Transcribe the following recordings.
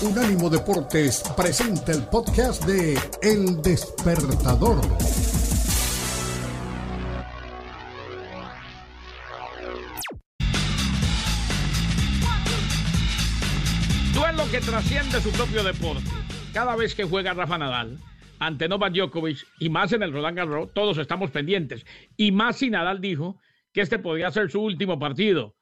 Unánimo Deportes presenta el podcast de El Despertador. Duelo que trasciende su propio deporte. Cada vez que juega Rafa Nadal ante Novak Djokovic y más en el Roland Garros, todos estamos pendientes. Y más si Nadal dijo que este podría ser su último partido.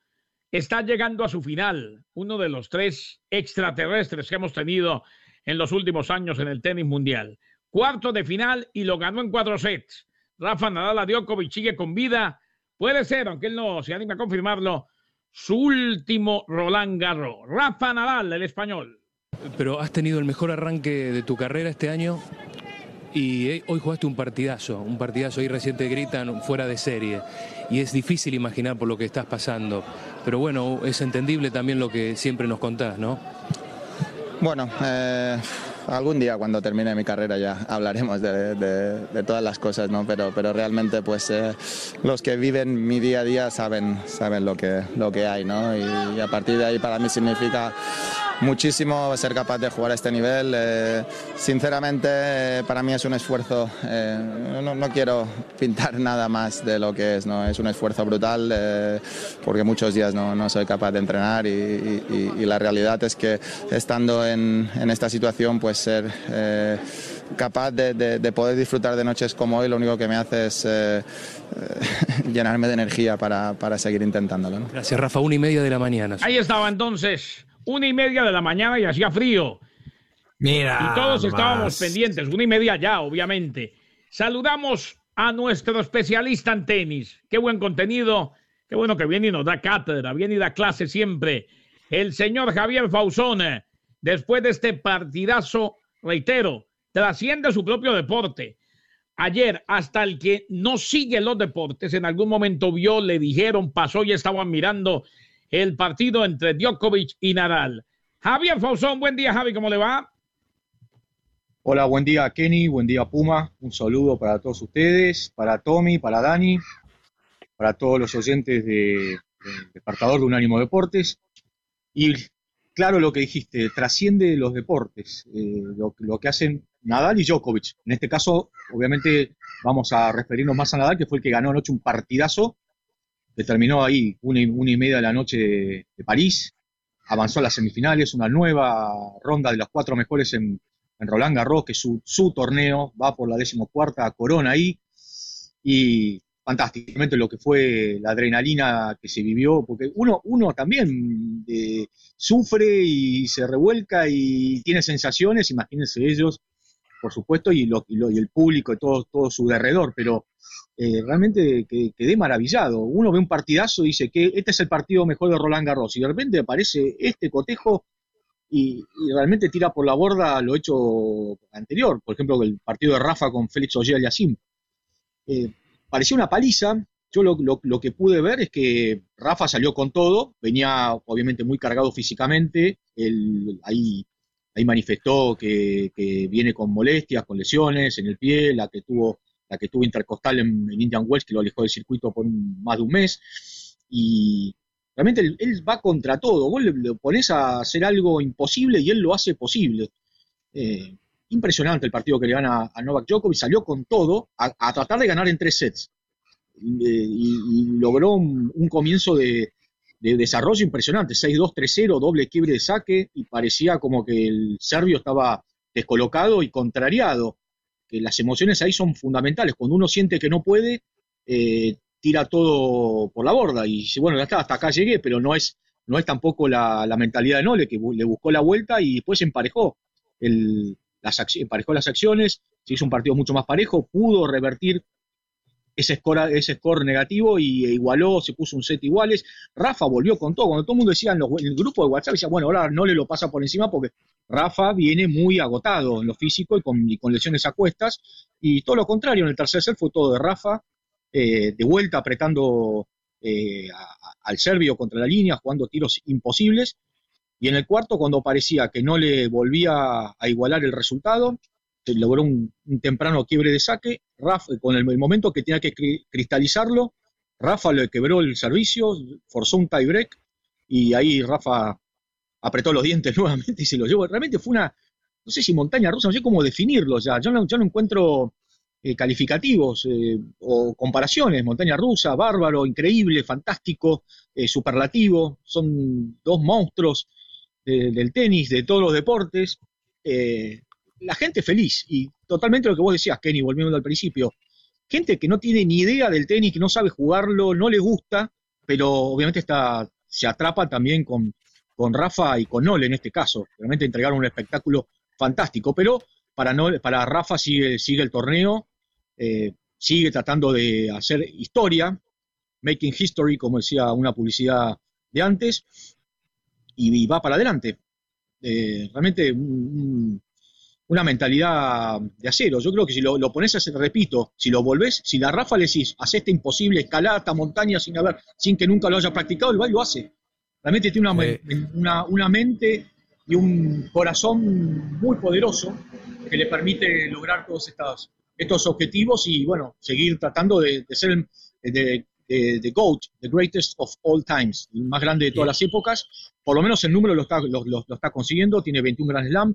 Está llegando a su final, uno de los tres extraterrestres que hemos tenido en los últimos años en el tenis mundial. Cuarto de final y lo ganó en cuatro sets. Rafa Nadal a Djokovic sigue con vida. Puede ser, aunque él no se anima a confirmarlo, su último Roland Garros. Rafa Nadal, el español. Pero has tenido el mejor arranque de tu carrera este año y eh, hoy jugaste un partidazo, un partidazo ahí reciente gritan fuera de serie y es difícil imaginar por lo que estás pasando, pero bueno, es entendible también lo que siempre nos contás, ¿no? Bueno, eh, algún día cuando termine mi carrera ya hablaremos de, todas las cosas, ¿no? Pero, pero realmente pues eh, los que viven mi día a día saben, saben lo, que, lo que hay, ¿no? y a partir de ahí para mí significa muchísimo ser capaz de jugar a este nivel. Eh, sinceramente, eh, para mí es un esfuerzo, eh, no, quiero pintar nada más de lo que es, ¿no? es un esfuerzo brutal porque muchos días no, soy capaz de entrenar y, la realidad es que estando en, esta situación, pues ser capaz de, poder disfrutar de noches como hoy, lo único que me hace es llenarme de energía para, para seguir intentándolo. Gracias, Rafa. Una y media de la mañana. Ahí estaba entonces una y media de la mañana y hacía frío. Mira. Y todos estábamos pendientes, una y media ya, obviamente. Saludamos a nuestro especialista en tenis. Qué buen contenido. Qué bueno que viene y nos da cátedra, viene y da clase siempre. El señor Javier Fausón, después de este partidazo, reitero, trasciende su propio deporte. Ayer, hasta el que no sigue los deportes, en algún momento vio, le dijeron, pasó y estaban mirando el partido entre Djokovic y Nadal. Javier Fausón, buen día Javi, ¿cómo le va? Hola, buen día Kenny, buen día Puma, un saludo para todos ustedes, para Tommy, para Dani, para todos los oyentes de, Despertador de Unánimo Deportes. Y claro lo que dijiste, trasciende los deportes, eh, lo, lo, que hacen Nadal y Djokovic. En este caso, obviamente, vamos a referirnos más a Nadal, que fue el que ganó anoche un partidazo terminó ahí una y, una y media de la noche de, París, avanzó a las semifinales, una nueva ronda de los cuatro mejores en, Roland Garros, que es su, su, torneo, va por la decimocuarta corona ahí, y fantásticamente lo que fue la adrenalina que se vivió, porque uno, uno también eh, sufre y se revuelca y tiene sensaciones, imagínense ellos, por supuesto, y, lo, y, el público y todo, todo su derredor, pero eh, realmente quedé maravillado. Uno ve un partidazo y dice que este es el partido mejor de Roland Garros y de repente aparece este cotejo y, realmente tira por la borda lo hecho anterior. Por ejemplo, el partido de Rafa con Félix Ogier Yacine. Eh, parecía una paliza. Yo lo, que pude ver es que Rafa salió con todo, venía obviamente muy cargado físicamente, él ahí, ahí manifestó que, que viene con molestias, con lesiones en el pie, la que tuvo la que tuvo intercostal en, Indian Wells, que lo alejó del circuito por más de un mes. Y realmente él, va contra todo. Vos le, pones a hacer algo imposible y él lo hace posible. Eh, impresionante el partido que le gana a Novak Djokovic. Salió con todo a, tratar de ganar en tres sets. y, logró un, comienzo de, de, desarrollo impresionante. 6-2, 3-0, doble quiebre de saque. Y parecía como que el serbio estaba descolocado y contrariado que las emociones ahí son fundamentales. Cuando uno siente que no puede, eh, tira todo por la borda y dice, bueno, ya está, hasta acá llegué, pero no es, no es tampoco la, mentalidad de Nole, que le buscó la vuelta y después emparejó, el, las, emparejó las acciones, se hizo un partido mucho más parejo, pudo revertir ese score, negativo y igualó, se puso un set iguales. Rafa volvió con todo. Cuando todo el mundo decía en, el grupo de WhatsApp, decía, bueno, ahora no le lo pasa por encima porque Rafa viene muy agotado en lo físico y con, lesiones a cuestas. Y todo lo contrario, en el tercer set fue todo de Rafa, eh, de vuelta apretando eh, al serbio contra la línea, jugando tiros imposibles. Y en el cuarto, cuando parecía que no le volvía a igualar el resultado, logró un, temprano quiebre de saque, Rafa, con el, momento que tenía que cristalizarlo, Rafa le quebró el servicio, forzó un tiebreak y ahí Rafa apretó los dientes nuevamente y se lo llevó. Realmente fue una, no sé si montaña rusa, no sé cómo definirlo ya. Yo no, yo no encuentro eh, calificativos eh, o comparaciones. Montaña rusa, bárbaro, increíble, fantástico, eh, superlativo. Son dos monstruos del tenis, de todos los deportes. La gente feliz y totalmente lo que vos decías, Kenny, volviendo al principio. Gente que no tiene ni idea del tenis, que no sabe jugarlo, no le gusta, pero obviamente está, se atrapa también con, con Rafa y con Nole en este caso. Realmente entregaron un espectáculo fantástico, pero para, no, para Rafa sigue, sigue el torneo, eh, sigue tratando de hacer historia, making history, como decía una publicidad de antes, y, va para adelante. Eh, realmente una mentalidad de acero. Yo creo que si lo, lo pones, a, repito, si lo volvés, si la Rafa le decís, hace esta imposible, escalada esta montaña sin haber, sin que nunca lo haya practicado, el lo hace. Realmente tiene una, una, una mente y un corazón muy poderoso que le permite lograr todos estos, estos objetivos y, bueno, seguir tratando de, ser el de, de, GOAT, the greatest of all times, el más grande de todas las épocas. Por lo menos el número lo está, lo, está consiguiendo, tiene 21 Grand Slam,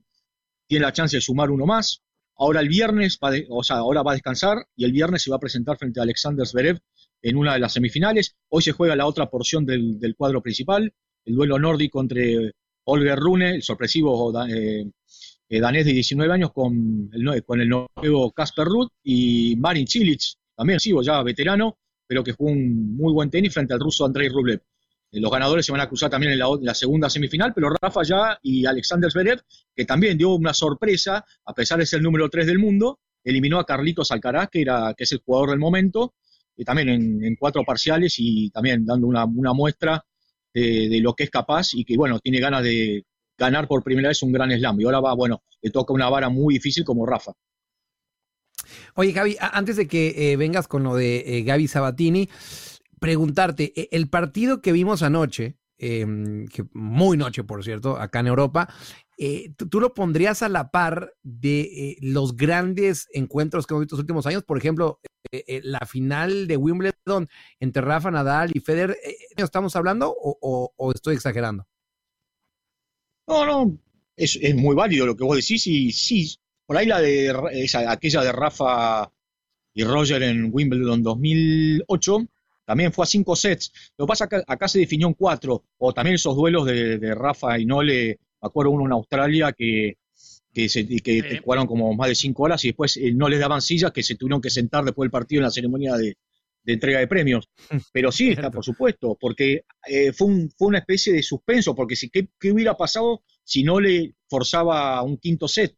tiene la chance de sumar uno más. Ahora el viernes, va o sea, ahora va a descansar y el viernes se va a presentar frente a Alexander Zverev en una de las semifinales. Hoy se juega la otra porción del, del cuadro principal, el duelo nórdico entre Holger Rune, el sorpresivo eh, eh, danés de 19 años, con el, con el nuevo Casper Ruud, y Marin Cilic, también sigo ya veterano, pero que jugó un muy buen tenis frente al ruso Andrei Rublev. Eh, los ganadores se van a cruzar también en la, segunda semifinal, pero Rafa ya y Alexander Zverev, que también dio una sorpresa, a pesar de ser el número 3 del mundo, eliminó a Carlitos Alcaraz, que, era, que es el jugador del momento, y también en, cuatro parciales y también dando una, muestra de, lo que es capaz y que, bueno, tiene ganas de ganar por primera vez un gran slam. Y ahora va, bueno, le toca una vara muy difícil como Rafa. Oye, Gaby, antes de que eh, vengas con lo de eh, Gaby Sabatini, preguntarte, e, el partido que vimos anoche, em, muy noche, por cierto, acá en Europa, eh, ¿tú, lo pondrías a la par de eh, los grandes encuentros que hemos visto en los últimos años? Por ejemplo, eh, la final de Wimbledon entre Rafa Nadal y Federer, ¿estamos hablando o, estoy exagerando? No, no, es, muy válido lo que vos decís y sí, por ahí la de aquella de Rafa y Roger en Wimbledon 2008 también fue a cinco sets. Lo que pasa es que acá se definió en cuatro, o también esos duelos de, de Rafa y Nole me acuerdo uno en Australia que, que, se, que jugaron como más de cinco horas y después eh, no les daban sillas, que se tuvieron que sentar después del partido en la ceremonia de, entrega de premios. Pero sí, está, por supuesto, porque eh, fue, un, fue una especie de suspenso, porque si, ¿qué, hubiera pasado si no le forzaba un quinto set?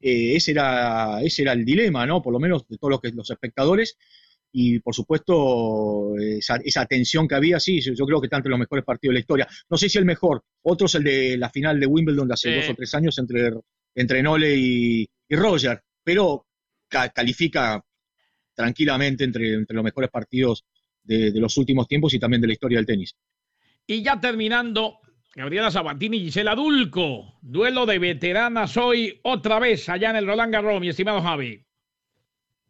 Eh, ese, era, ese era el dilema, ¿no? Por lo menos de todos los, que, los espectadores y por supuesto esa, esa, tensión que había, sí, yo creo que está entre los mejores partidos de la historia. No sé si el mejor, otro es el de la final de Wimbledon de hace dos o tres años entre, entre Nole y, Roger, pero califica tranquilamente entre, entre los mejores partidos de, los últimos tiempos y también de la historia del tenis. Y ya terminando, Gabriela Sabatini y Gisela Dulco, duelo de veteranas hoy otra vez allá en el Roland Garros, mi estimado Javi.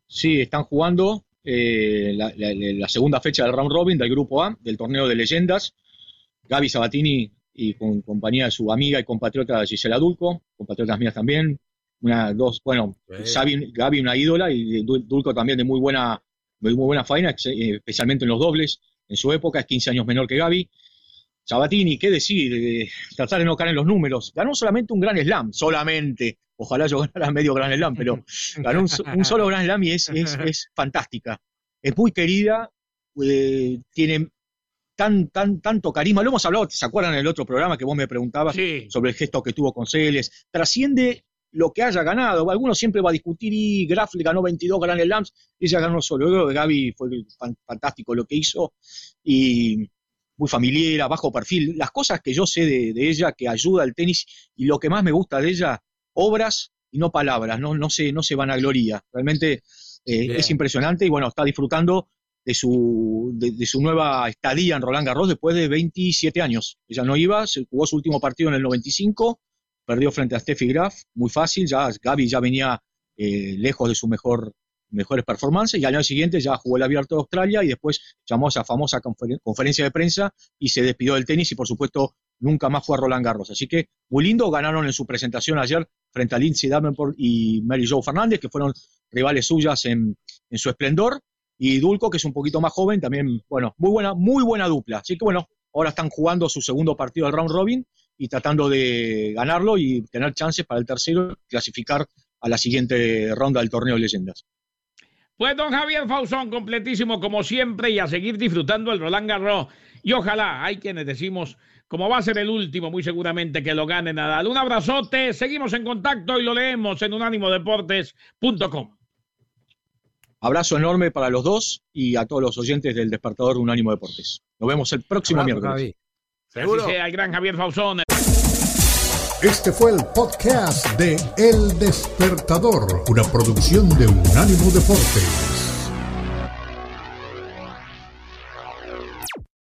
Sí, están jugando eh, la, segunda fecha del round robin del grupo A, del torneo de leyendas. Gaby Sabatini y con compañía de su amiga y compatriota Gisela Dulco, compatriotas mías también. Una, dos, bueno, Gaby, una ídola y Dulco también de muy buena, muy buena faena, eh, especialmente en los dobles. En su época es 15 años menor que Gaby. Sabatini, ¿qué decir? tratar de no caer en los números. Ganó solamente un gran slam, solamente. Ojalá yo ganara medio gran slam, pero ganó un, solo gran slam y es, es, fantástica. Es muy querida, eh, tiene tan, tan, tanto carisma. Lo hemos hablado, ¿se acuerdan en el otro programa que vos me preguntabas sobre el gesto que tuvo con Celes? Trasciende lo que haya ganado. Algunos siempre va a discutir y Graf le ganó 22 Grand Slams, ella ganó solo. Luego Gaby fue fantástico lo que hizo y muy familiar, bajo perfil, las cosas que yo sé de, ella que ayuda al tenis y lo que más me gusta de ella, obras y no palabras, no, no, se, no se van a gloria. Realmente eh, es impresionante y bueno, está disfrutando de su, de, su nueva estadía en Roland Garros después de 27 años. Ella no iba, se jugó su último partido en el 95, perdió frente a Steffi Graf, muy fácil, ya Gaby ya venía eh, lejos de su mejor mejores performances y al año siguiente ya jugó el Abierto de Australia y después llamó a esa famosa conferencia de prensa y se despidió del tenis y por supuesto nunca más fue a Roland Garros. Así que muy lindo, ganaron en su presentación ayer frente a Lindsay Davenport y Mary Jo Fernández, que fueron rivales suyas en, su esplendor, y Dulco, que es un poquito más joven, también, bueno, muy buena, muy buena dupla. Así que bueno, ahora están jugando su segundo partido del round robin y tratando de ganarlo y tener chances para el tercero clasificar a la siguiente ronda del torneo de leyendas. Pues don Javier Fausón, completísimo como siempre y a seguir disfrutando el Roland Garros. Y ojalá, hay quienes decimos, como va a ser el último, muy seguramente que lo gane Nadal. Un abrazote, seguimos en contacto y lo leemos en unánimodeportes.com. Abrazo enorme para los dos y a todos los oyentes del Despertador Unánimo Deportes. Nos vemos el próximo Abrazo, miércoles. Javi. Seguro. Así sea el gran Javier Fausón. Este fue el podcast de El Despertador, una producción de Unánimo Deportes.